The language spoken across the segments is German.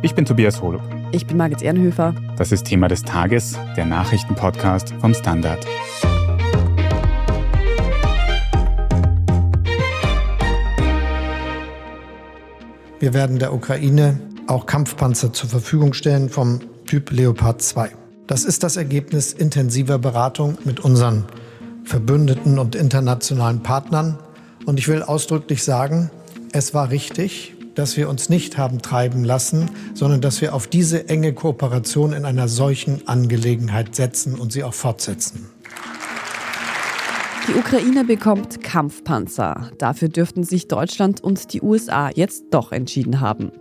Ich bin Tobias Holub. Ich bin Margit Ehrenhöfer. Das ist Thema des Tages, der Nachrichtenpodcast vom Standard. Wir werden der Ukraine auch Kampfpanzer zur Verfügung stellen vom Typ Leopard 2. Das ist das Ergebnis intensiver Beratung mit unseren Verbündeten und internationalen Partnern. Und ich will ausdrücklich sagen, es war richtig, dass wir uns nicht haben treiben lassen, sondern dass wir auf diese enge Kooperation in einer solchen Angelegenheit setzen und sie auch fortsetzen. Die Ukraine bekommt Kampfpanzer. Dafür dürften sich Deutschland und die USA jetzt doch entschieden haben.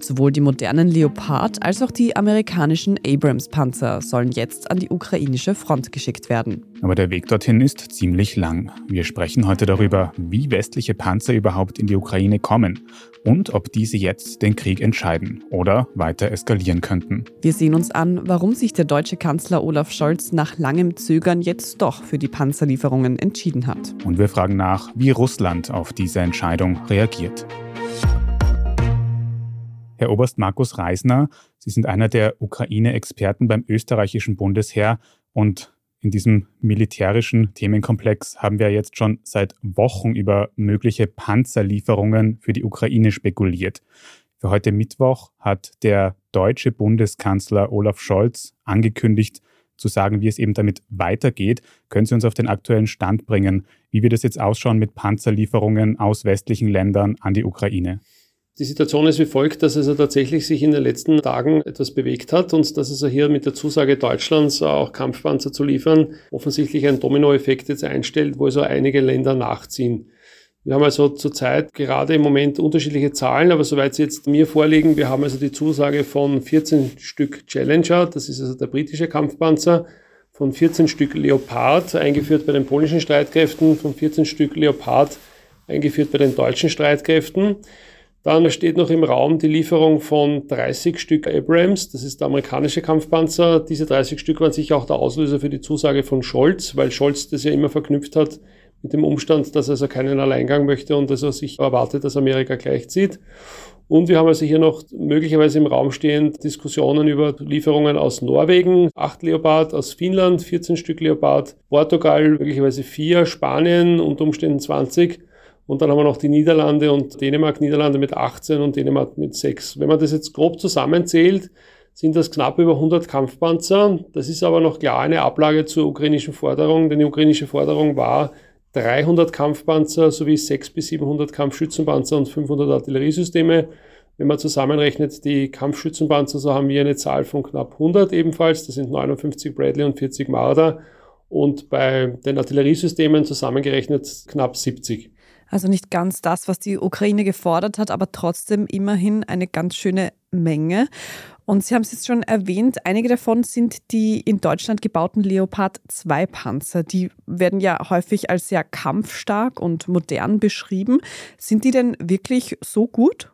Sowohl die modernen Leopard als auch die amerikanischen Abrams-Panzer sollen jetzt an die ukrainische Front geschickt werden. Aber der Weg dorthin ist ziemlich lang. Wir sprechen heute darüber, wie westliche Panzer überhaupt in die Ukraine kommen und ob diese jetzt den Krieg entscheiden oder weiter eskalieren könnten. Wir sehen uns an, warum sich der deutsche Kanzler Olaf Scholz nach langem Zögern jetzt doch für die Panzerlieferungen entschieden hat. Und wir fragen nach, wie Russland auf diese Entscheidung reagiert. Herr Oberst Markus Reisner, Sie sind einer der Ukraine-Experten beim österreichischen Bundesheer und in diesem militärischen Themenkomplex haben wir jetzt schon seit Wochen über mögliche Panzerlieferungen für die Ukraine spekuliert. Für heute Mittwoch hat der deutsche Bundeskanzler Olaf Scholz angekündigt, zu sagen, wie es eben damit weitergeht. Können Sie uns auf den aktuellen Stand bringen, wie wird es jetzt ausschauen mit Panzerlieferungen aus westlichen Ländern an die Ukraine? Die Situation ist wie folgt, dass also tatsächlich sich in den letzten Tagen etwas bewegt hat und dass also hier mit der Zusage Deutschlands auch Kampfpanzer zu liefern offensichtlich ein Dominoeffekt jetzt einstellt, wo also einige Länder nachziehen. Wir haben also zurzeit gerade im Moment unterschiedliche Zahlen, aber soweit sie jetzt mir vorliegen, wir haben also die Zusage von 14 Stück Challenger, das ist also der britische Kampfpanzer, von 14 Stück Leopard, eingeführt bei den polnischen Streitkräften, von 14 Stück Leopard, eingeführt bei den deutschen Streitkräften. Dann steht noch im Raum die Lieferung von 30 Stück Abrams, das ist der amerikanische Kampfpanzer. Diese 30 Stück waren sicher auch der Auslöser für die Zusage von Scholz, weil Scholz das ja immer verknüpft hat mit dem Umstand, dass er also keinen Alleingang möchte und dass er sich erwartet, dass Amerika gleichzieht. Und wir haben also hier noch möglicherweise im Raum stehend Diskussionen über Lieferungen aus Norwegen, 8 Leopard, aus Finnland 14 Stück Leopard, Portugal möglicherweise 4, Spanien unter Umständen 20 und dann haben wir noch die Niederlande und Dänemark, Niederlande mit 18 und Dänemark mit 6. Wenn man das jetzt grob zusammenzählt, sind das knapp über 100 Kampfpanzer. Das ist aber noch klar eine Ablage zur ukrainischen Forderung, denn die ukrainische Forderung war 300 Kampfpanzer sowie 600 bis 700 Kampfschützenpanzer und 500 Artilleriesysteme. Wenn man zusammenrechnet die Kampfschützenpanzer, so haben wir eine Zahl von knapp 100 ebenfalls. Das sind 59 Bradley und 40 Marder. Und bei den Artilleriesystemen zusammengerechnet knapp 70. Also nicht ganz das, was die Ukraine gefordert hat, aber trotzdem immerhin eine ganz schöne Menge. Und Sie haben es jetzt schon erwähnt, einige davon sind die in Deutschland gebauten Leopard 2 Panzer. Die werden ja häufig als sehr kampfstark und modern beschrieben. Sind die denn wirklich so gut?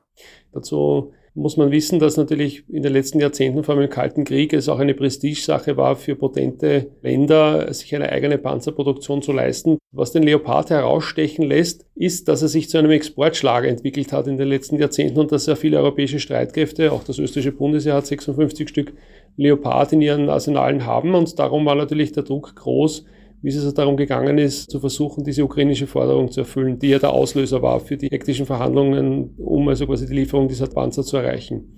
Dazu muss man wissen, dass natürlich in den letzten Jahrzehnten, vor allem im Kalten Krieg, es auch eine Prestigesache war für potente Länder, sich eine eigene Panzerproduktion zu leisten. Was den Leopard herausstechen lässt, ist, dass er sich zu einem Exportschlager entwickelt hat in den letzten Jahrzehnten und dass sehr viele europäische Streitkräfte, auch das österreichische Bundesheer hat 56 Stück Leopard in ihren Arsenalen haben und darum war natürlich der Druck groß, wie es also darum gegangen ist, zu versuchen, diese ukrainische Forderung zu erfüllen, die ja der Auslöser war für die hektischen Verhandlungen, um also quasi die Lieferung dieser Panzer zu erreichen.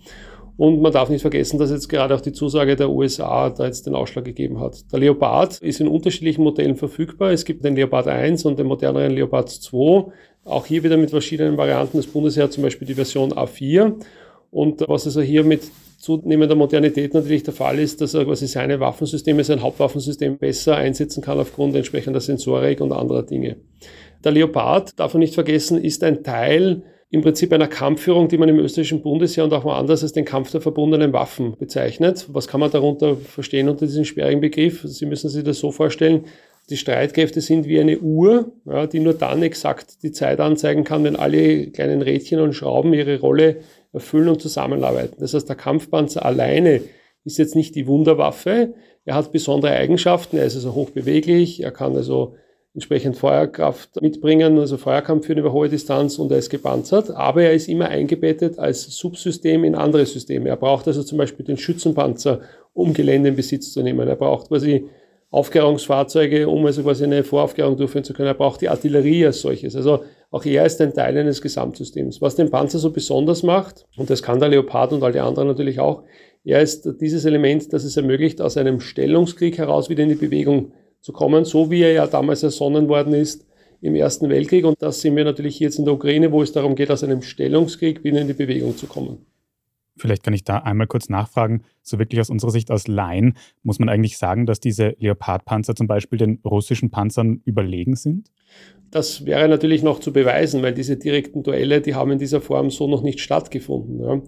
Und man darf nicht vergessen, dass jetzt gerade auch die Zusage der USA da jetzt den Ausschlag gegeben hat. Der Leopard ist in unterschiedlichen Modellen verfügbar. Es gibt den Leopard 1 und den moderneren Leopard 2. Auch hier wieder mit verschiedenen Varianten. Das Bundesheer zum Beispiel die Version A4. Und was also hier mit zunehmender Modernität natürlich der Fall ist, dass er quasi seine Waffensysteme, sein Hauptwaffensystem besser einsetzen kann aufgrund entsprechender Sensorik und anderer Dinge. Der Leopard, darf man nicht vergessen, ist ein Teil im Prinzip einer Kampfführung, die man im österreichischen Bundesheer und auch woanders als den Kampf der verbundenen Waffen bezeichnet. Was kann man darunter verstehen unter diesem sperrigen Begriff? Sie müssen sich das so vorstellen, die Streitkräfte sind wie eine Uhr, ja, die nur dann exakt die Zeit anzeigen kann, wenn alle kleinen Rädchen und Schrauben ihre Rolle erfüllen und zusammenarbeiten. Das heißt, der Kampfpanzer alleine ist jetzt nicht die Wunderwaffe. Er hat besondere Eigenschaften. Er ist also hochbeweglich. Er kann also entsprechend Feuerkraft mitbringen, also Feuerkampf führen über hohe Distanz und er ist gepanzert, aber er ist immer eingebettet als Subsystem in andere Systeme. Er braucht also zum Beispiel den Schützenpanzer, um Gelände in Besitz zu nehmen. Er braucht quasi Aufklärungsfahrzeuge, um also quasi eine Voraufklärung durchführen zu können. Er braucht die Artillerie als solches. Also auch er ist ein Teil eines Gesamtsystems. Was den Panzer so besonders macht, und das kann der Leopard und all die anderen natürlich auch, er ist dieses Element, das es ermöglicht, aus einem Stellungskrieg heraus wieder in die Bewegung zu kommen, so wie er ja damals ersonnen worden ist im Ersten Weltkrieg. Und das sehen wir natürlich jetzt in der Ukraine, wo es darum geht, aus einem Stellungskrieg wieder in die Bewegung zu kommen. Vielleicht kann ich da einmal kurz nachfragen. So wirklich aus unserer Sicht als Laien, muss man eigentlich sagen, dass diese Leopardpanzer zum Beispiel den russischen Panzern überlegen sind? Das wäre natürlich noch zu beweisen, weil diese direkten Duelle, die haben in dieser Form so noch nicht stattgefunden. Ja.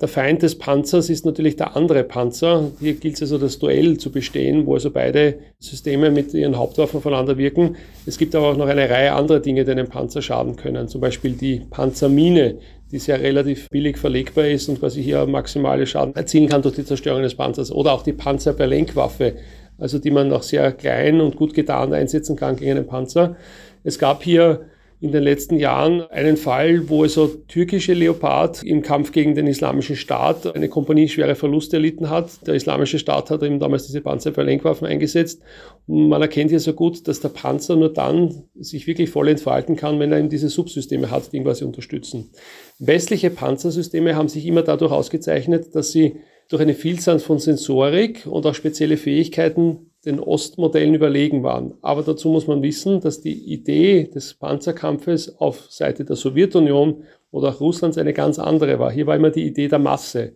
Der Feind des Panzers ist natürlich der andere Panzer. Hier gilt es also, das Duell zu bestehen, wo also beide Systeme mit ihren Hauptwaffen voneinander wirken. Es gibt aber auch noch eine Reihe anderer Dinge, die einem Panzer schaden können. Zum Beispiel die Panzermine, die sehr relativ billig verlegbar ist und quasi hier maximale Schaden erzielen kann durch die Zerstörung des Panzers. Oder auch die Panzerberlenkwaffe, also die man auch sehr klein und gut getarnt einsetzen kann gegen einen Panzer. Es gab hier in den letzten Jahren einen Fall, wo also türkische Leopard im Kampf gegen den Islamischen Staat eine Kompanie schwere Verluste erlitten hat. Der Islamische Staat hat eben damals diese Panzerverlenkwaffen eingesetzt. Und man erkennt hier so gut, dass der Panzer nur dann sich wirklich voll entfalten kann, wenn er eben diese Subsysteme hat, die ihn quasi unterstützen. Westliche Panzersysteme haben sich immer dadurch ausgezeichnet, dass sie durch eine Vielzahl von Sensorik und auch spezielle Fähigkeiten den Ostmodellen überlegen waren. Aber dazu muss man wissen, dass die Idee des Panzerkampfes auf Seite der Sowjetunion oder auch Russlands eine ganz andere war. Hier war immer die Idee der Masse.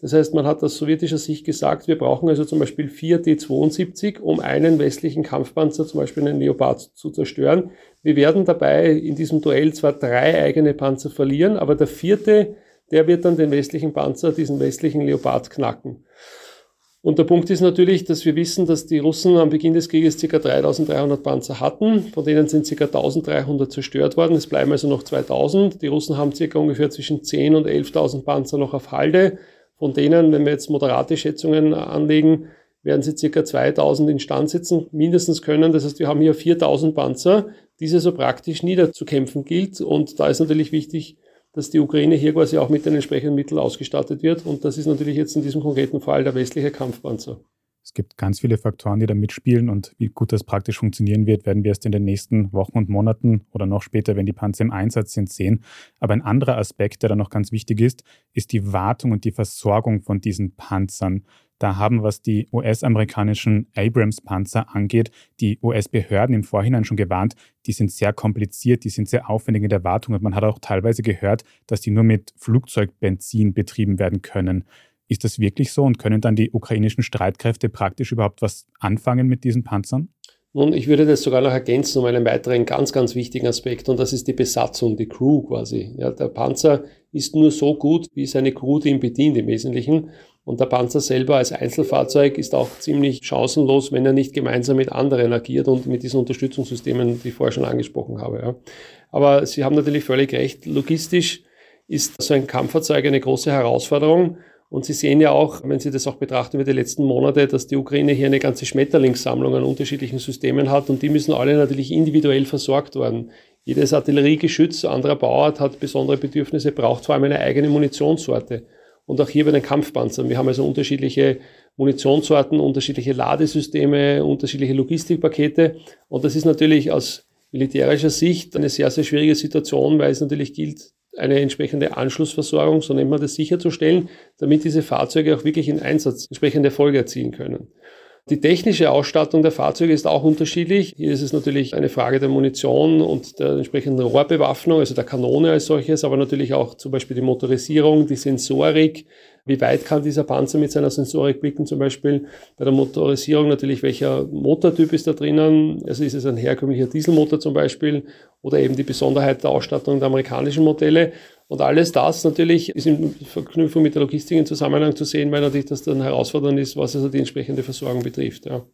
Das heißt, man hat aus sowjetischer Sicht gesagt, wir brauchen also zum Beispiel vier D-72, um einen westlichen Kampfpanzer, zum Beispiel einen Leopard, zu zerstören. Wir werden dabei in diesem Duell zwar drei eigene Panzer verlieren, aber der vierte, der wird dann den westlichen Panzer, diesen westlichen Leopard knacken. Und der Punkt ist natürlich, dass wir wissen, dass die Russen am Beginn des Krieges ca. 3300 Panzer hatten. Von denen sind ca. 1300 zerstört worden. Es bleiben also noch 2000. Die Russen haben ca. ungefähr zwischen 10.000 und 11.000 Panzer noch auf Halde. Von denen, wenn wir jetzt moderate Schätzungen anlegen, werden sie ca. 2000 instand setzen, mindestens können. Das heißt, wir haben hier 4000 Panzer, diese so praktisch niederzukämpfen gilt. Und da ist natürlich wichtig, dass die Ukraine hier quasi auch mit den entsprechenden Mitteln ausgestattet wird. Und das ist natürlich jetzt in diesem konkreten Fall der westliche Kampfpanzer. Es gibt ganz viele Faktoren, die da mitspielen und wie gut das praktisch funktionieren wird, werden wir erst in den nächsten Wochen und Monaten oder noch später, wenn die Panzer im Einsatz sind, sehen. Aber ein anderer Aspekt, der da noch ganz wichtig ist, ist die Wartung und die Versorgung von diesen Panzern da haben, was die US-amerikanischen Abrams-Panzer angeht, die US-Behörden im Vorhinein schon gewarnt, die sind sehr kompliziert, die sind sehr aufwendig in der Wartung und man hat auch teilweise gehört, dass die nur mit Flugzeugbenzin betrieben werden können. Ist das wirklich so und können dann die ukrainischen Streitkräfte praktisch überhaupt was anfangen mit diesen Panzern? Nun, ich würde das sogar noch ergänzen um einen weiteren ganz, ganz wichtigen Aspekt und das ist die Besatzung, die Crew quasi. Ja, der Panzer ist nur so gut, wie seine Crew, die ihn bedient im Wesentlichen. Und der Panzer selber als Einzelfahrzeug ist auch ziemlich chancenlos, wenn er nicht gemeinsam mit anderen agiert und mit diesen Unterstützungssystemen, die ich vorher schon angesprochen habe. Ja. Aber Sie haben natürlich völlig recht. Logistisch ist so ein Kampffahrzeug eine große Herausforderung. Und Sie sehen ja auch, wenn Sie das auch betrachten über die letzten Monate, dass die Ukraine hier eine ganze Schmetterlingssammlung an unterschiedlichen Systemen hat und die müssen alle natürlich individuell versorgt werden. Jedes Artilleriegeschütz anderer Bauart hat besondere Bedürfnisse, braucht vor allem eine eigene Munitionssorte. Und auch hier bei den Kampfpanzern. Wir haben also unterschiedliche Munitionssorten, unterschiedliche Ladesysteme, unterschiedliche Logistikpakete. Und das ist natürlich aus militärischer Sicht eine sehr, sehr schwierige Situation, weil es natürlich gilt, eine entsprechende Anschlussversorgung, so nennt man das, sicherzustellen, damit diese Fahrzeuge auch wirklich in Einsatz entsprechende Erfolge erzielen können. Die technische Ausstattung der Fahrzeuge ist auch unterschiedlich. Hier ist es natürlich eine Frage der Munition und der entsprechenden Rohrbewaffnung, also der Kanone als solches, aber natürlich auch zum Beispiel die Motorisierung, die Sensorik, wie weit kann dieser Panzer mit seiner Sensorik blicken zum Beispiel? Bei der Motorisierung natürlich, welcher Motortyp ist da drinnen? Also ist es ein herkömmlicher Dieselmotor zum Beispiel oder eben die Besonderheit der Ausstattung der amerikanischen Modelle. Und alles das natürlich ist in Verknüpfung mit der Logistik in Zusammenhang zu sehen, weil natürlich das dann herausfordernd ist, was also die entsprechende Versorgung betrifft. Ja.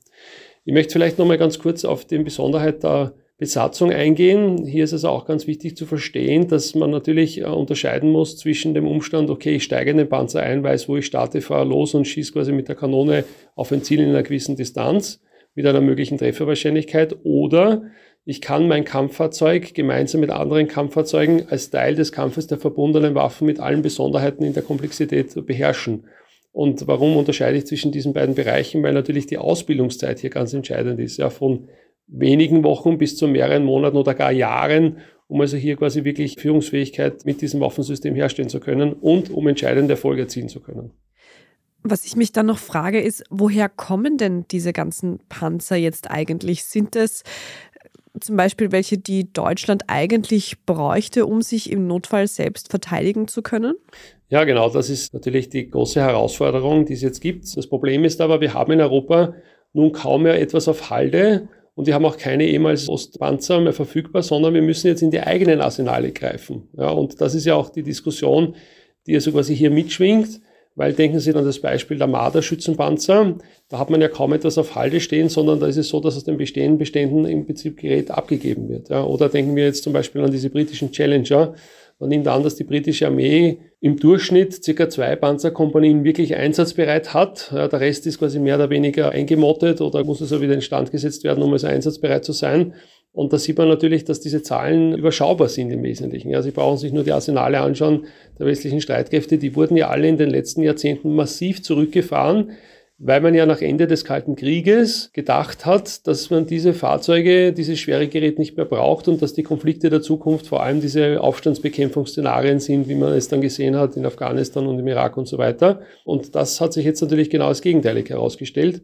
Ich möchte vielleicht nochmal ganz kurz auf die Besonderheit der Besatzung eingehen. Hier ist es auch ganz wichtig zu verstehen, dass man natürlich äh, unterscheiden muss zwischen dem Umstand, okay, ich steige in den Panzer ein, weiß, wo ich starte, fahre los und schieße quasi mit der Kanone auf ein Ziel in einer gewissen Distanz mit einer möglichen Trefferwahrscheinlichkeit oder ich kann mein Kampffahrzeug gemeinsam mit anderen Kampffahrzeugen als Teil des Kampfes der verbundenen Waffen mit allen Besonderheiten in der Komplexität beherrschen. Und warum unterscheide ich zwischen diesen beiden Bereichen? Weil natürlich die Ausbildungszeit hier ganz entscheidend ist. Ja, von wenigen Wochen bis zu mehreren Monaten oder gar Jahren, um also hier quasi wirklich Führungsfähigkeit mit diesem Waffensystem herstellen zu können und um entscheidende Erfolge erzielen zu können. Was ich mich dann noch frage, ist, woher kommen denn diese ganzen Panzer jetzt eigentlich? Sind es zum Beispiel welche, die Deutschland eigentlich bräuchte, um sich im Notfall selbst verteidigen zu können? Ja, genau, das ist natürlich die große Herausforderung, die es jetzt gibt. Das Problem ist aber, wir haben in Europa nun kaum mehr etwas auf Halde und wir haben auch keine ehemals Ostpanzer mehr verfügbar, sondern wir müssen jetzt in die eigenen Arsenale greifen. Ja, und das ist ja auch die Diskussion, die also quasi hier mitschwingt. Weil denken Sie an das Beispiel der Marder-Schützenpanzer. Da hat man ja kaum etwas auf Halde stehen, sondern da ist es so, dass aus den bestehenden Beständen im Prinzip Gerät abgegeben wird. Ja. Oder denken wir jetzt zum Beispiel an diese britischen Challenger. Man nimmt an, dass die britische Armee im Durchschnitt circa zwei Panzerkompanien wirklich einsatzbereit hat. Ja, der Rest ist quasi mehr oder weniger eingemottet oder muss also wieder instand gesetzt werden, um also einsatzbereit zu sein. Und da sieht man natürlich, dass diese Zahlen überschaubar sind im Wesentlichen. Ja, Sie brauchen sich nur die Arsenale anschauen der westlichen Streitkräfte. Die wurden ja alle in den letzten Jahrzehnten massiv zurückgefahren, weil man ja nach Ende des Kalten Krieges gedacht hat, dass man diese Fahrzeuge, dieses schwere Gerät nicht mehr braucht und dass die Konflikte der Zukunft vor allem diese Aufstandsbekämpfungsszenarien sind, wie man es dann gesehen hat in Afghanistan und im Irak und so weiter. Und das hat sich jetzt natürlich genau als gegenteilig herausgestellt.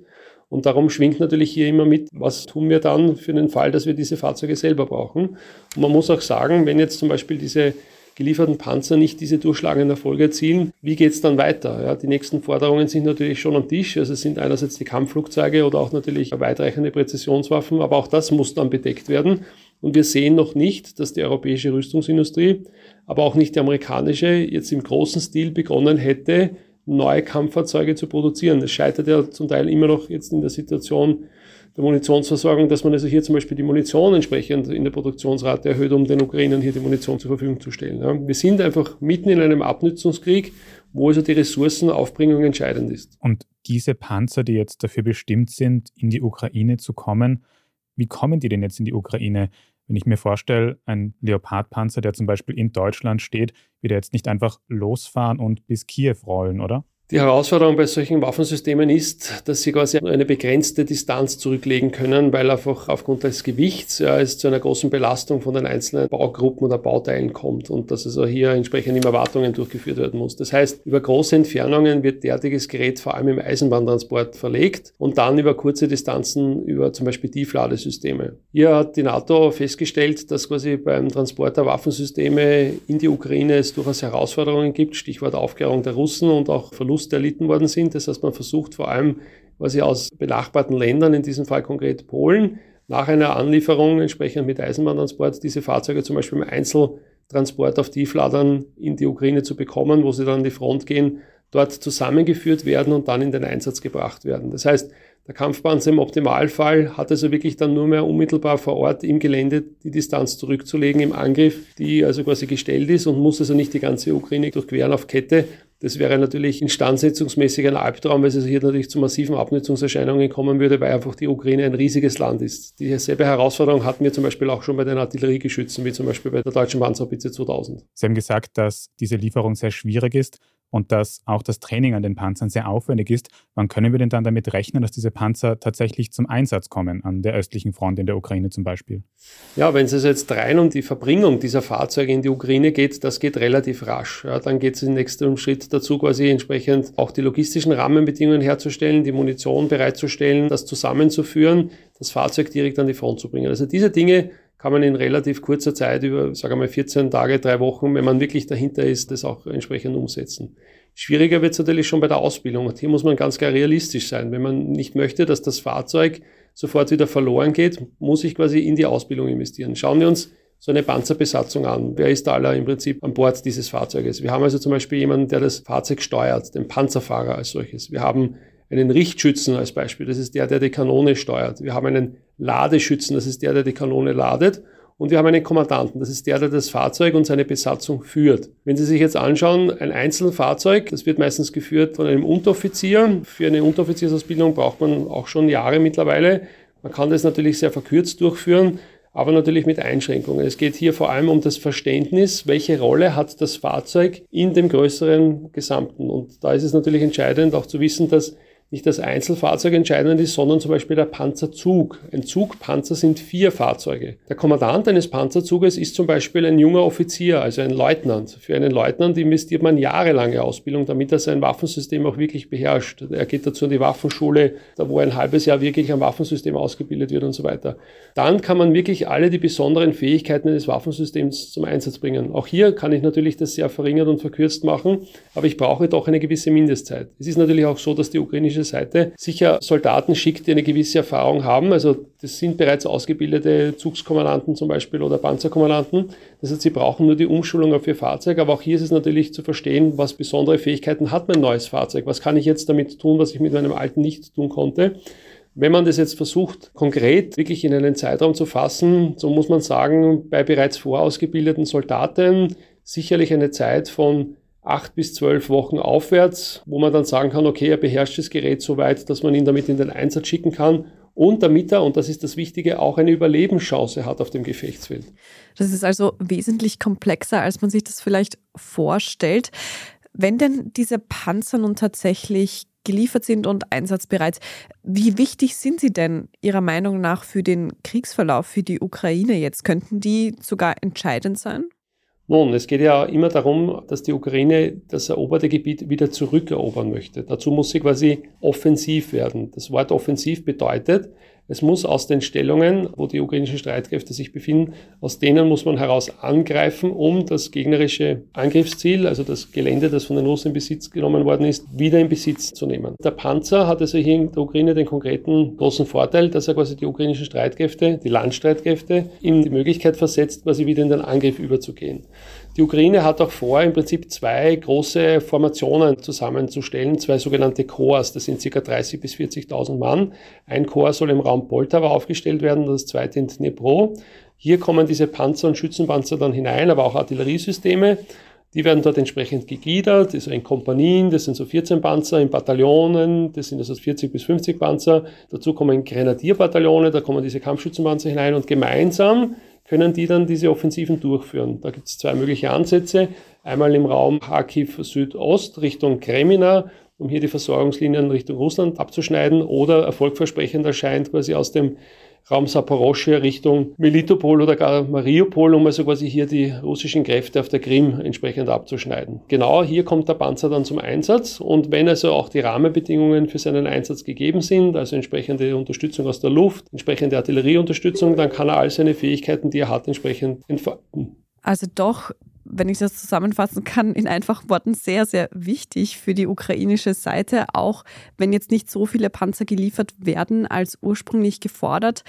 Und darum schwingt natürlich hier immer mit, was tun wir dann für den Fall, dass wir diese Fahrzeuge selber brauchen. Und man muss auch sagen, wenn jetzt zum Beispiel diese gelieferten Panzer nicht diese durchschlagenden Erfolge erzielen, wie geht es dann weiter? Ja, die nächsten Forderungen sind natürlich schon am Tisch. Also es sind einerseits die Kampfflugzeuge oder auch natürlich weitreichende Präzisionswaffen, aber auch das muss dann bedeckt werden. Und wir sehen noch nicht, dass die europäische Rüstungsindustrie, aber auch nicht die amerikanische, jetzt im großen Stil begonnen hätte, neue Kampffahrzeuge zu produzieren. Es scheitert ja zum Teil immer noch jetzt in der Situation der Munitionsversorgung, dass man also hier zum Beispiel die Munition entsprechend in der Produktionsrate erhöht, um den Ukrainern hier die Munition zur Verfügung zu stellen. Wir sind einfach mitten in einem Abnutzungskrieg, wo also die Ressourcenaufbringung entscheidend ist. Und diese Panzer, die jetzt dafür bestimmt sind, in die Ukraine zu kommen, wie kommen die denn jetzt in die Ukraine? Wenn ich mir vorstelle, ein Leopardpanzer, der zum Beispiel in Deutschland steht, wird er jetzt nicht einfach losfahren und bis Kiew rollen, oder? Die Herausforderung bei solchen Waffensystemen ist, dass sie quasi eine begrenzte Distanz zurücklegen können, weil einfach aufgrund des Gewichts ja, es zu einer großen Belastung von den einzelnen Baugruppen oder Bauteilen kommt und dass also hier entsprechend immer Wartungen durchgeführt werden muss. Das heißt, über große Entfernungen wird derartiges Gerät vor allem im Eisenbahntransport verlegt und dann über kurze Distanzen über zum Beispiel Tiefladesysteme. Hier hat die NATO festgestellt, dass quasi beim Transport der Waffensysteme in die Ukraine es durchaus Herausforderungen gibt, Stichwort Aufklärung der Russen und auch Verlust Verluste erlitten worden sind. Das heißt, man versucht vor allem quasi aus benachbarten Ländern, in diesem Fall konkret Polen, nach einer Anlieferung entsprechend mit Eisenbahntransport diese Fahrzeuge zum Beispiel im Einzeltransport auf Tiefladern in die Ukraine zu bekommen, wo sie dann an die Front gehen, dort zusammengeführt werden und dann in den Einsatz gebracht werden. Das heißt, der Kampfpanzer im Optimalfall hat also wirklich dann nur mehr unmittelbar vor Ort im Gelände die Distanz zurückzulegen im Angriff, die also quasi gestellt ist und muss also nicht die ganze Ukraine durchqueren auf Kette, das wäre natürlich instandsetzungsmäßig ein Albtraum, weil es hier natürlich zu massiven Abnutzungserscheinungen kommen würde, weil einfach die Ukraine ein riesiges Land ist. Dieselbe Herausforderung hatten wir zum Beispiel auch schon bei den Artilleriegeschützen, wie zum Beispiel bei der deutschen Panzerhaubitze 2000. Sie haben gesagt, dass diese Lieferung sehr schwierig ist und dass auch das Training an den Panzern sehr aufwendig ist. Wann können wir denn dann damit rechnen, dass diese Panzer tatsächlich zum Einsatz kommen, an der östlichen Front in der Ukraine zum Beispiel? Ja, wenn es jetzt rein um die Verbringung dieser Fahrzeuge in die Ukraine geht, das geht relativ rasch. Ja, dann geht es im nächsten Schritt dazu, quasi entsprechend auch die logistischen Rahmenbedingungen herzustellen, die Munition bereitzustellen, das zusammenzuführen, das Fahrzeug direkt an die Front zu bringen. Also diese Dinge kann man in relativ kurzer Zeit über, sagen wir mal, 14 Tage, drei Wochen, wenn man wirklich dahinter ist, das auch entsprechend umsetzen. Schwieriger wird es natürlich schon bei der Ausbildung. Und hier muss man ganz klar realistisch sein. Wenn man nicht möchte, dass das Fahrzeug sofort wieder verloren geht, muss ich quasi in die Ausbildung investieren. Schauen wir uns so eine Panzerbesatzung an. Wer ist da alle im Prinzip an Bord dieses Fahrzeuges? Wir haben also zum Beispiel jemanden, der das Fahrzeug steuert, den Panzerfahrer als solches. Wir haben einen Richtschützen als Beispiel. Das ist der, der die Kanone steuert. Wir haben einen Ladeschützen. Das ist der, der die Kanone ladet. Und wir haben einen Kommandanten, das ist der, der das Fahrzeug und seine Besatzung führt. Wenn Sie sich jetzt anschauen, ein Einzelfahrzeug, das wird meistens geführt von einem Unteroffizier. Für eine Unteroffiziersausbildung braucht man auch schon Jahre mittlerweile. Man kann das natürlich sehr verkürzt durchführen, aber natürlich mit Einschränkungen. Es geht hier vor allem um das Verständnis, welche Rolle hat das Fahrzeug in dem größeren Gesamten. Und da ist es natürlich entscheidend auch zu wissen, dass nicht das Einzelfahrzeug entscheidend ist, sondern zum Beispiel der Panzerzug. Ein Zugpanzer sind vier Fahrzeuge. Der Kommandant eines Panzerzuges ist zum Beispiel ein junger Offizier, also ein Leutnant. Für einen Leutnant investiert man jahrelange Ausbildung, damit er sein Waffensystem auch wirklich beherrscht. Er geht dazu in die Waffenschule, da wo ein halbes Jahr wirklich am Waffensystem ausgebildet wird und so weiter. Dann kann man wirklich alle die besonderen Fähigkeiten eines Waffensystems zum Einsatz bringen. Auch hier kann ich natürlich das sehr verringert und verkürzt machen, aber ich brauche doch eine gewisse Mindestzeit. Es ist natürlich auch so, dass die ukrainische ukrainische Seite sicher Soldaten schickt, die eine gewisse Erfahrung haben. Also das sind bereits ausgebildete Zugskommandanten zum Beispiel oder Panzerkommandanten. Das heißt, sie brauchen nur die Umschulung auf ihr Fahrzeug. Aber auch hier ist es natürlich zu verstehen, was besondere Fähigkeiten hat mein neues Fahrzeug. Was kann ich jetzt damit tun, was ich mit meinem alten nicht tun konnte? Wenn man das jetzt versucht, konkret wirklich in einen Zeitraum zu fassen, so muss man sagen, bei bereits vorausgebildeten Soldaten sicherlich eine Zeit von acht bis zwölf Wochen aufwärts, wo man dann sagen kann, okay, er beherrscht das Gerät so weit, dass man ihn damit in den Einsatz schicken kann und damit er, und das ist das Wichtige, auch eine Überlebenschance hat auf dem Gefechtsfeld. Das ist also wesentlich komplexer, als man sich das vielleicht vorstellt. Wenn denn diese Panzer nun tatsächlich geliefert sind und einsatzbereit, wie wichtig sind sie denn Ihrer Meinung nach für den Kriegsverlauf, für die Ukraine jetzt? Könnten die sogar entscheidend sein? Nun, es geht ja immer darum, dass die Ukraine das eroberte Gebiet wieder zurückerobern möchte. Dazu muss sie quasi offensiv werden. Das Wort offensiv bedeutet, es muss aus den Stellungen, wo die ukrainischen Streitkräfte sich befinden, aus denen muss man heraus angreifen, um das gegnerische Angriffsziel, also das Gelände, das von den Russen in Besitz genommen worden ist, wieder in Besitz zu nehmen. Der Panzer hat also hier in der Ukraine den konkreten großen Vorteil, dass er quasi die ukrainischen Streitkräfte, die Landstreitkräfte, in die Möglichkeit versetzt, quasi wieder in den Angriff überzugehen. Die Ukraine hat auch vor, im Prinzip zwei große Formationen zusammenzustellen, zwei sogenannte Korps. Das sind ca. 30.000 bis 40.000 Mann. Ein Korps soll im Raum Poltava aufgestellt werden, das zweite in Dnipro. Hier kommen diese Panzer und Schützenpanzer dann hinein, aber auch Artilleriesysteme. Die werden dort entsprechend gegliedert, also in Kompanien, das sind so 14 Panzer, in Bataillonen, das sind also 40 bis 50 Panzer. Dazu kommen Grenadierbataillone, da kommen diese Kampfschützenpanzer hinein und gemeinsam können die dann diese Offensiven durchführen. Da gibt es zwei mögliche Ansätze. Einmal im Raum Kharkiv Südost Richtung Kremina, um hier die Versorgungslinien Richtung Russland abzuschneiden oder erfolgversprechend erscheint quasi aus dem Raum Saporosche Richtung Melitopol oder gar Mariupol, um also quasi hier die russischen Kräfte auf der Krim entsprechend abzuschneiden. Genau hier kommt der Panzer dann zum Einsatz und wenn also auch die Rahmenbedingungen für seinen Einsatz gegeben sind, also entsprechende Unterstützung aus der Luft, entsprechende Artillerieunterstützung, dann kann er all seine Fähigkeiten, die er hat, entsprechend entfalten. Also doch wenn ich das zusammenfassen kann, in einfachen Worten sehr, sehr wichtig für die ukrainische Seite, auch wenn jetzt nicht so viele Panzer geliefert werden als ursprünglich gefordert.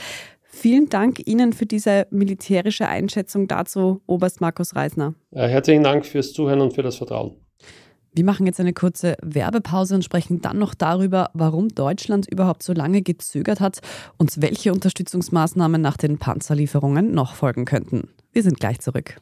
Vielen Dank Ihnen für diese militärische Einschätzung dazu, Oberst Markus Reisner. Herzlichen Dank fürs Zuhören und für das Vertrauen. Wir machen jetzt eine kurze Werbepause und sprechen dann noch darüber, warum Deutschland überhaupt so lange gezögert hat und welche Unterstützungsmaßnahmen nach den Panzerlieferungen noch folgen könnten. Wir sind gleich zurück.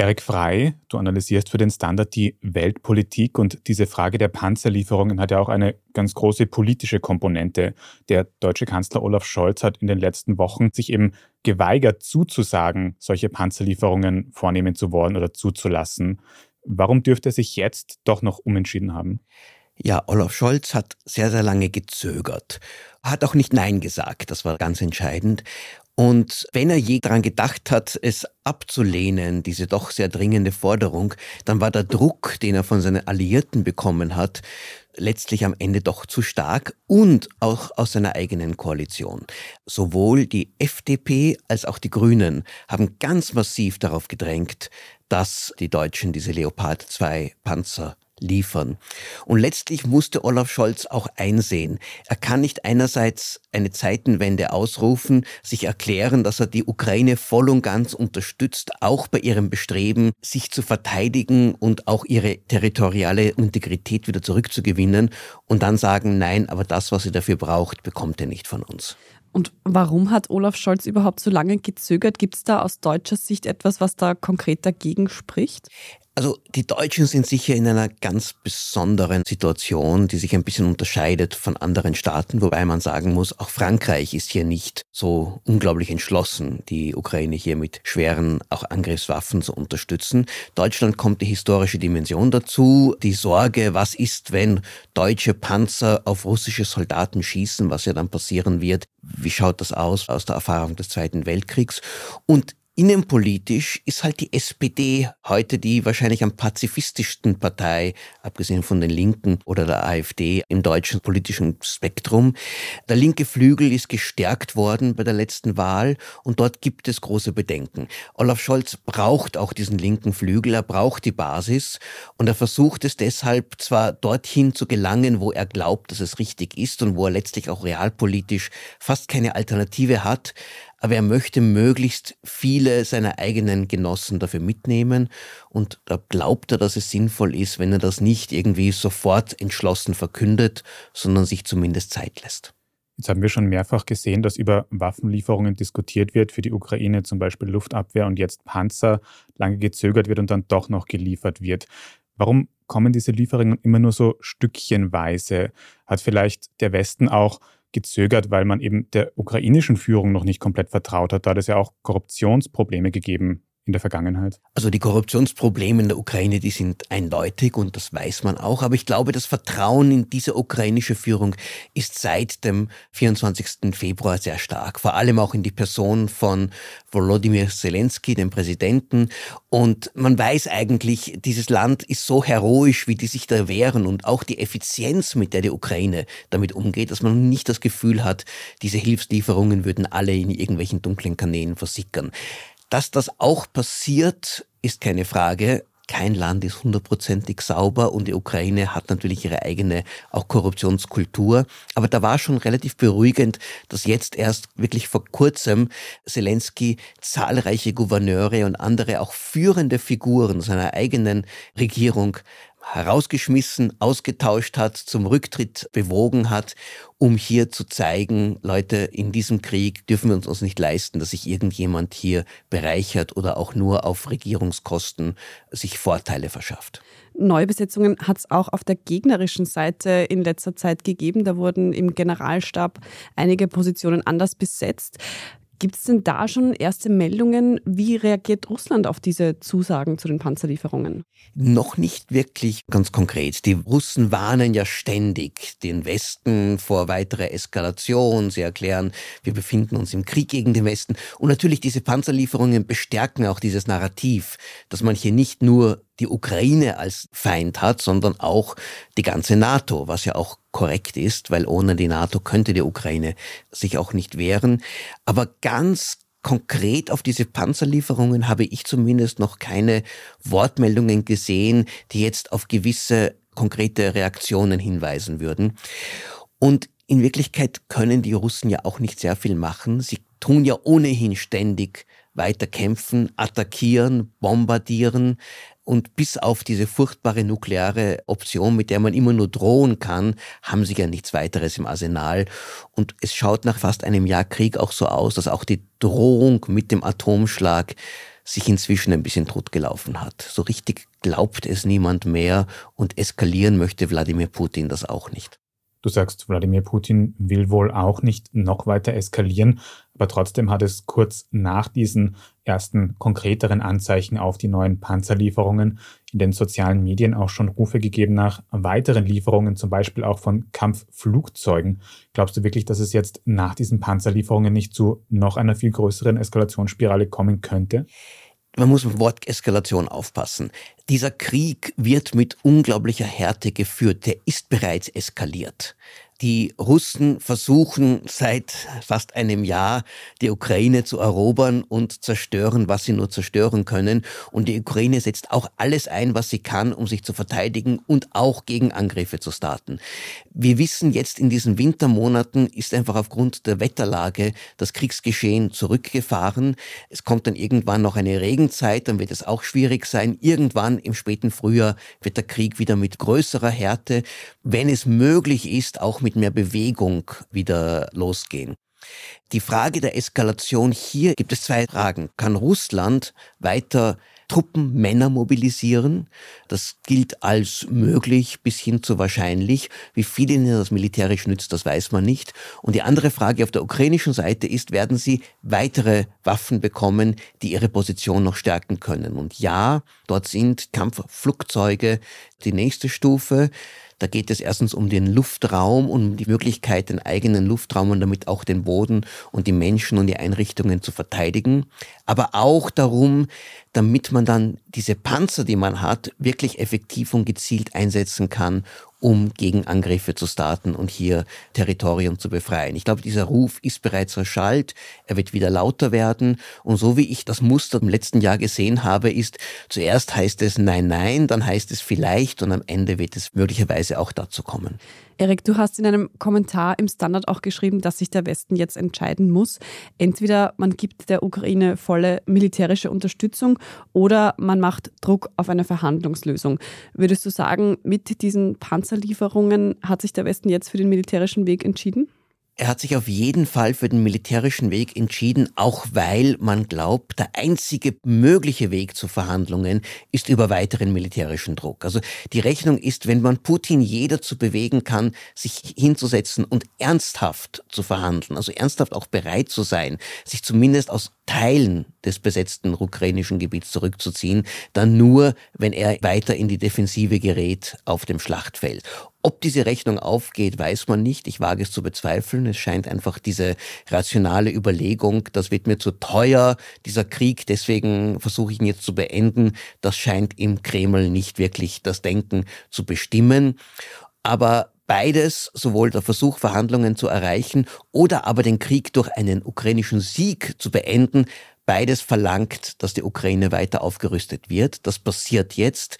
Erik Frei, du analysierst für den Standard die Weltpolitik und diese Frage der Panzerlieferungen hat ja auch eine ganz große politische Komponente. Der deutsche Kanzler Olaf Scholz hat in den letzten Wochen sich eben geweigert zuzusagen, solche Panzerlieferungen vornehmen zu wollen oder zuzulassen. Warum dürfte er sich jetzt doch noch umentschieden haben? Ja, Olaf Scholz hat sehr, sehr lange gezögert, hat auch nicht Nein gesagt, das war ganz entscheidend. Und wenn er je daran gedacht hat, es abzulehnen, diese doch sehr dringende Forderung, dann war der Druck, den er von seinen Alliierten bekommen hat, letztlich am Ende doch zu stark und auch aus seiner eigenen Koalition. Sowohl die FDP als auch die Grünen haben ganz massiv darauf gedrängt, dass die Deutschen diese Leopard 2 Panzer liefern. Und letztlich musste Olaf Scholz auch einsehen, er kann nicht einerseits eine Zeitenwende ausrufen, sich erklären, dass er die Ukraine voll und ganz unterstützt, auch bei ihrem Bestreben, sich zu verteidigen und auch ihre territoriale Integrität wieder zurückzugewinnen und dann sagen, nein, aber das, was sie dafür braucht, bekommt er nicht von uns. Und warum hat Olaf Scholz überhaupt so lange gezögert? Gibt es da aus deutscher Sicht etwas, was da konkret dagegen spricht? Also die Deutschen sind sicher in einer ganz besonderen Situation, die sich ein bisschen unterscheidet von anderen Staaten, wobei man sagen muss, auch Frankreich ist hier nicht so unglaublich entschlossen, die Ukraine hier mit schweren auch Angriffswaffen zu unterstützen. Deutschland kommt die historische Dimension dazu, die Sorge, was ist, wenn deutsche Panzer auf russische Soldaten schießen, was ja dann passieren wird. Wie schaut das aus aus der Erfahrung des Zweiten Weltkriegs? Und Innenpolitisch ist halt die SPD heute die wahrscheinlich am pazifistischsten Partei, abgesehen von den Linken oder der AfD im deutschen politischen Spektrum. Der linke Flügel ist gestärkt worden bei der letzten Wahl und dort gibt es große Bedenken. Olaf Scholz braucht auch diesen linken Flügel, er braucht die Basis und er versucht es deshalb zwar dorthin zu gelangen, wo er glaubt, dass es richtig ist und wo er letztlich auch realpolitisch fast keine Alternative hat, aber er möchte möglichst viele seiner eigenen Genossen dafür mitnehmen und da glaubt er, dass es sinnvoll ist, wenn er das nicht irgendwie sofort entschlossen verkündet, sondern sich zumindest Zeit lässt. Jetzt haben wir schon mehrfach gesehen, dass über Waffenlieferungen diskutiert wird für die Ukraine, zum Beispiel Luftabwehr und jetzt Panzer, lange gezögert wird und dann doch noch geliefert wird. Warum kommen diese Lieferungen immer nur so stückchenweise? Hat vielleicht der Westen auch gezögert, weil man eben der ukrainischen Führung noch nicht komplett vertraut hat. Da hat es ja auch Korruptionsprobleme gegeben in der Vergangenheit? Also die Korruptionsprobleme in der Ukraine, die sind eindeutig und das weiß man auch. Aber ich glaube, das Vertrauen in diese ukrainische Führung ist seit dem 24. Februar sehr stark. Vor allem auch in die Person von Volodymyr Zelensky, dem Präsidenten. Und man weiß eigentlich, dieses Land ist so heroisch, wie die sich da wehren und auch die Effizienz, mit der die Ukraine damit umgeht, dass man nicht das Gefühl hat, diese Hilfslieferungen würden alle in irgendwelchen dunklen Kanälen versickern. Dass das auch passiert, ist keine Frage. Kein Land ist hundertprozentig sauber und die Ukraine hat natürlich ihre eigene auch Korruptionskultur. Aber da war schon relativ beruhigend, dass jetzt erst wirklich vor kurzem Zelensky zahlreiche Gouverneure und andere auch führende Figuren seiner eigenen Regierung herausgeschmissen, ausgetauscht hat, zum Rücktritt bewogen hat, um hier zu zeigen, Leute, in diesem Krieg dürfen wir uns nicht leisten, dass sich irgendjemand hier bereichert oder auch nur auf Regierungskosten sich Vorteile verschafft. Neubesetzungen hat es auch auf der gegnerischen Seite in letzter Zeit gegeben. Da wurden im Generalstab einige Positionen anders besetzt. Gibt es denn da schon erste Meldungen? Wie reagiert Russland auf diese Zusagen zu den Panzerlieferungen? Noch nicht wirklich ganz konkret. Die Russen warnen ja ständig den Westen vor weiterer Eskalation. Sie erklären, wir befinden uns im Krieg gegen den Westen. Und natürlich diese Panzerlieferungen bestärken auch dieses Narrativ, dass man hier nicht nur die Ukraine als Feind hat, sondern auch die ganze NATO, was ja auch korrekt ist, weil ohne die NATO könnte die Ukraine sich auch nicht wehren. Aber ganz konkret auf diese Panzerlieferungen habe ich zumindest noch keine Wortmeldungen gesehen, die jetzt auf gewisse konkrete Reaktionen hinweisen würden. Und in Wirklichkeit können die Russen ja auch nicht sehr viel machen. Sie tun ja ohnehin ständig weiter kämpfen, attackieren, bombardieren und bis auf diese furchtbare nukleare Option, mit der man immer nur drohen kann, haben sie ja nichts weiteres im Arsenal. Und es schaut nach fast einem Jahr Krieg auch so aus, dass auch die Drohung mit dem Atomschlag sich inzwischen ein bisschen totgelaufen hat. So richtig glaubt es niemand mehr und eskalieren möchte Wladimir Putin das auch nicht. Du sagst, Wladimir Putin will wohl auch nicht noch weiter eskalieren, aber trotzdem hat es kurz nach diesen ersten konkreteren Anzeichen auf die neuen Panzerlieferungen in den sozialen Medien auch schon Rufe gegeben nach weiteren Lieferungen, zum Beispiel auch von Kampfflugzeugen. Glaubst du wirklich, dass es jetzt nach diesen Panzerlieferungen nicht zu noch einer viel größeren Eskalationsspirale kommen könnte? man muss mit Wort Eskalation aufpassen. Dieser Krieg wird mit unglaublicher Härte geführt. Der ist bereits eskaliert. Die Russen versuchen seit fast einem Jahr, die Ukraine zu erobern und zerstören, was sie nur zerstören können. Und die Ukraine setzt auch alles ein, was sie kann, um sich zu verteidigen und auch Gegenangriffe zu starten. Wir wissen jetzt in diesen Wintermonaten ist einfach aufgrund der Wetterlage das Kriegsgeschehen zurückgefahren. Es kommt dann irgendwann noch eine Regenzeit, dann wird es auch schwierig sein. Irgendwann im späten Frühjahr wird der Krieg wieder mit größerer Härte, wenn es möglich ist, auch mit mit mehr Bewegung wieder losgehen. Die Frage der Eskalation hier gibt es zwei Fragen. Kann Russland weiter Truppen, Männer mobilisieren? Das gilt als möglich bis hin zu wahrscheinlich. Wie viel ihnen das militärisch nützt, das weiß man nicht. Und die andere Frage auf der ukrainischen Seite ist, werden sie weitere Waffen bekommen, die ihre Position noch stärken können? Und ja, dort sind Kampfflugzeuge die nächste Stufe. Da geht es erstens um den Luftraum und um die Möglichkeit, den eigenen Luftraum und damit auch den Boden und die Menschen und die Einrichtungen zu verteidigen. Aber auch darum, damit man dann diese Panzer, die man hat, wirklich effektiv und gezielt einsetzen kann, um Gegenangriffe zu starten und hier Territorium zu befreien. Ich glaube, dieser Ruf ist bereits erschallt, er wird wieder lauter werden und so wie ich das Muster im letzten Jahr gesehen habe, ist zuerst heißt es nein, nein, dann heißt es vielleicht und am Ende wird es möglicherweise auch dazu kommen. Erik, du hast in einem Kommentar im Standard auch geschrieben, dass sich der Westen jetzt entscheiden muss. Entweder man gibt der Ukraine volle militärische Unterstützung oder man macht Druck auf eine Verhandlungslösung. Würdest du sagen, mit diesen Panzerlieferungen hat sich der Westen jetzt für den militärischen Weg entschieden? Er hat sich auf jeden Fall für den militärischen Weg entschieden, auch weil man glaubt, der einzige mögliche Weg zu Verhandlungen ist über weiteren militärischen Druck. Also die Rechnung ist, wenn man Putin je dazu bewegen kann, sich hinzusetzen und ernsthaft zu verhandeln, also ernsthaft auch bereit zu sein, sich zumindest aus Teilen des besetzten ukrainischen Gebiets zurückzuziehen, dann nur, wenn er weiter in die Defensive gerät auf dem Schlachtfeld. Ob diese Rechnung aufgeht, weiß man nicht. Ich wage es zu bezweifeln. Es scheint einfach diese rationale Überlegung, das wird mir zu teuer, dieser Krieg, deswegen versuche ich ihn jetzt zu beenden. Das scheint im Kreml nicht wirklich das Denken zu bestimmen. Aber beides, sowohl der Versuch, Verhandlungen zu erreichen oder aber den Krieg durch einen ukrainischen Sieg zu beenden, beides verlangt, dass die Ukraine weiter aufgerüstet wird. Das passiert jetzt.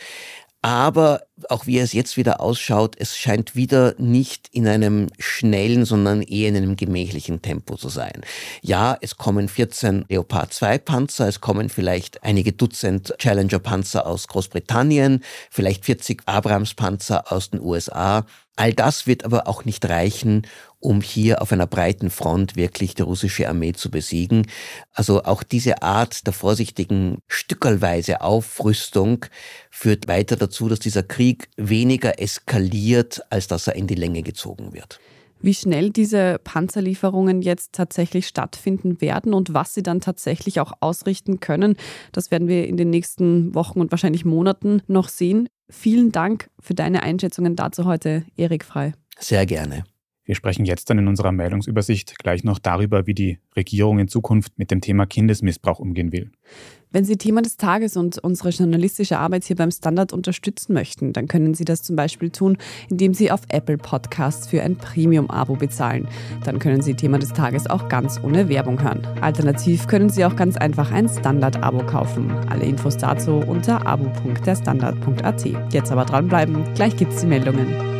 Aber auch wie es jetzt wieder ausschaut, es scheint wieder nicht in einem schnellen, sondern eher in einem gemächlichen Tempo zu sein. Ja, es kommen 14 Leopard 2 Panzer, es kommen vielleicht einige Dutzend Challenger Panzer aus Großbritannien, vielleicht 40 Abrams Panzer aus den USA. All das wird aber auch nicht reichen, um hier auf einer breiten Front wirklich die russische Armee zu besiegen. Also auch diese Art der vorsichtigen stückelweise Aufrüstung führt weiter dazu, dass dieser Krieg weniger eskaliert, als dass er in die Länge gezogen wird. Wie schnell diese Panzerlieferungen jetzt tatsächlich stattfinden werden und was sie dann tatsächlich auch ausrichten können, das werden wir in den nächsten Wochen und wahrscheinlich Monaten noch sehen. Vielen Dank für deine Einschätzungen dazu heute, Erik Frei. Sehr gerne. Wir sprechen jetzt dann in unserer Meldungsübersicht gleich noch darüber, wie die Regierung in Zukunft mit dem Thema Kindesmissbrauch umgehen will. Wenn Sie Thema des Tages und unsere journalistische Arbeit hier beim Standard unterstützen möchten, dann können Sie das zum Beispiel tun, indem Sie auf Apple Podcasts für ein Premium-Abo bezahlen. Dann können Sie Thema des Tages auch ganz ohne Werbung hören. Alternativ können Sie auch ganz einfach ein Standard-Abo kaufen. Alle Infos dazu unter abo.derstandard.at. Jetzt aber dranbleiben, gleich gibt's die Meldungen.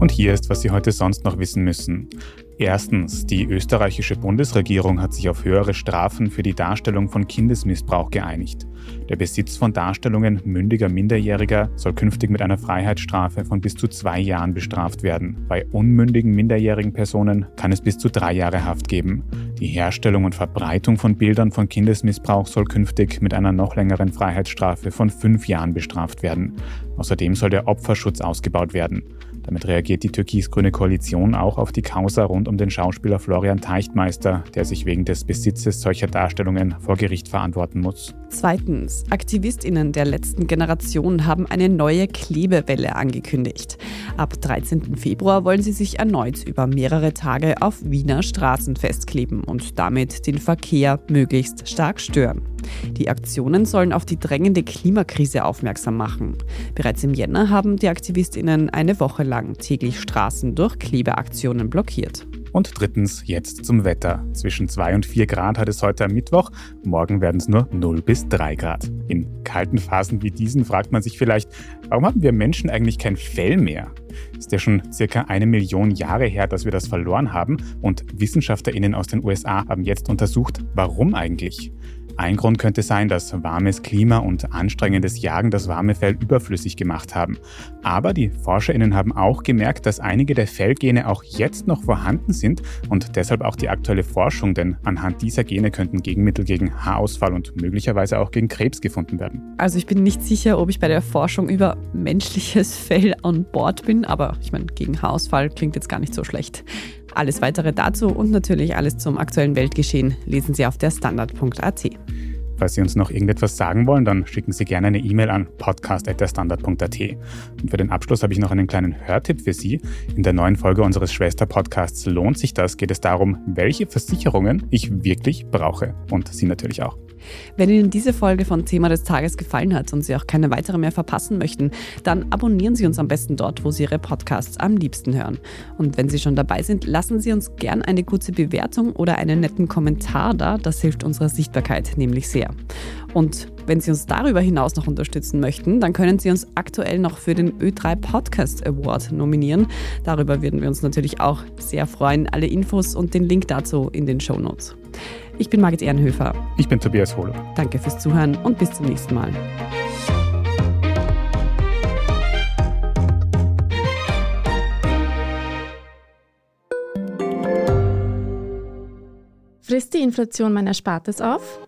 Und hier ist, was Sie heute sonst noch wissen müssen. Erstens, die österreichische Bundesregierung hat sich auf höhere Strafen für die Darstellung von Kindesmissbrauch geeinigt. Der Besitz von Darstellungen mündiger Minderjähriger soll künftig mit einer Freiheitsstrafe von bis zu zwei Jahren bestraft werden. Bei unmündigen minderjährigen Personen kann es bis zu drei Jahre Haft geben. Die Herstellung und Verbreitung von Bildern von Kindesmissbrauch soll künftig mit einer noch längeren Freiheitsstrafe von fünf Jahren bestraft werden. Außerdem soll der Opferschutz ausgebaut werden. Damit reagiert die türkis-grüne Koalition auch auf die Causa rund um den Schauspieler Florian Teichtmeister, der sich wegen des Besitzes solcher Darstellungen vor Gericht verantworten muss. Zweitens, AktivistInnen der letzten Generation haben eine neue Klebewelle angekündigt. Ab 13. Februar wollen sie sich erneut über mehrere Tage auf Wiener Straßen festkleben und damit den Verkehr möglichst stark stören. Die Aktionen sollen auf die drängende Klimakrise aufmerksam machen. Bereits im Jänner haben die AktivistInnen eine Woche lang täglich Straßen durch Klebeaktionen blockiert. Und drittens, jetzt zum Wetter. Zwischen 2 und 4 Grad hat es heute am Mittwoch, morgen werden es nur 0 bis 3 Grad. In kalten Phasen wie diesen fragt man sich vielleicht, warum haben wir Menschen eigentlich kein Fell mehr? Ist ja schon circa eine Million Jahre her, dass wir das verloren haben und WissenschaftlerInnen aus den USA haben jetzt untersucht, warum eigentlich. Ein Grund könnte sein, dass warmes Klima und anstrengendes Jagen das warme Fell überflüssig gemacht haben. Aber die ForscherInnen haben auch gemerkt, dass einige der Fellgene auch jetzt noch vorhanden sind und deshalb auch die aktuelle Forschung, denn anhand dieser Gene könnten Gegenmittel gegen Haarausfall und möglicherweise auch gegen Krebs gefunden werden. Also ich bin nicht sicher, ob ich bei der Forschung über menschliches Fell an Bord bin, aber ich meine, gegen Haarausfall klingt jetzt gar nicht so schlecht. Alles weitere dazu und natürlich alles zum aktuellen Weltgeschehen lesen Sie auf der Standard.at. Falls Sie uns noch irgendetwas sagen wollen, dann schicken Sie gerne eine E-Mail an podcast.derstandard.at. Und für den Abschluss habe ich noch einen kleinen Hörtipp für Sie. In der neuen Folge unseres Schwester-Podcasts Lohnt sich das geht es darum, welche Versicherungen ich wirklich brauche. Und Sie natürlich auch. Wenn Ihnen diese Folge von Thema des Tages gefallen hat und Sie auch keine weitere mehr verpassen möchten, dann abonnieren Sie uns am besten dort, wo Sie Ihre Podcasts am liebsten hören. Und wenn Sie schon dabei sind, lassen Sie uns gern eine kurze Bewertung oder einen netten Kommentar da. Das hilft unserer Sichtbarkeit nämlich sehr. Und wenn Sie uns darüber hinaus noch unterstützen möchten, dann können Sie uns aktuell noch für den Ö3 Podcast Award nominieren. Darüber würden wir uns natürlich auch sehr freuen. Alle Infos und den Link dazu in den Show Notes. Ich bin Margit Ehrenhöfer. Ich bin Tobias Holo. Danke fürs Zuhören und bis zum nächsten Mal. Frisst die Inflation mein Erspartes auf?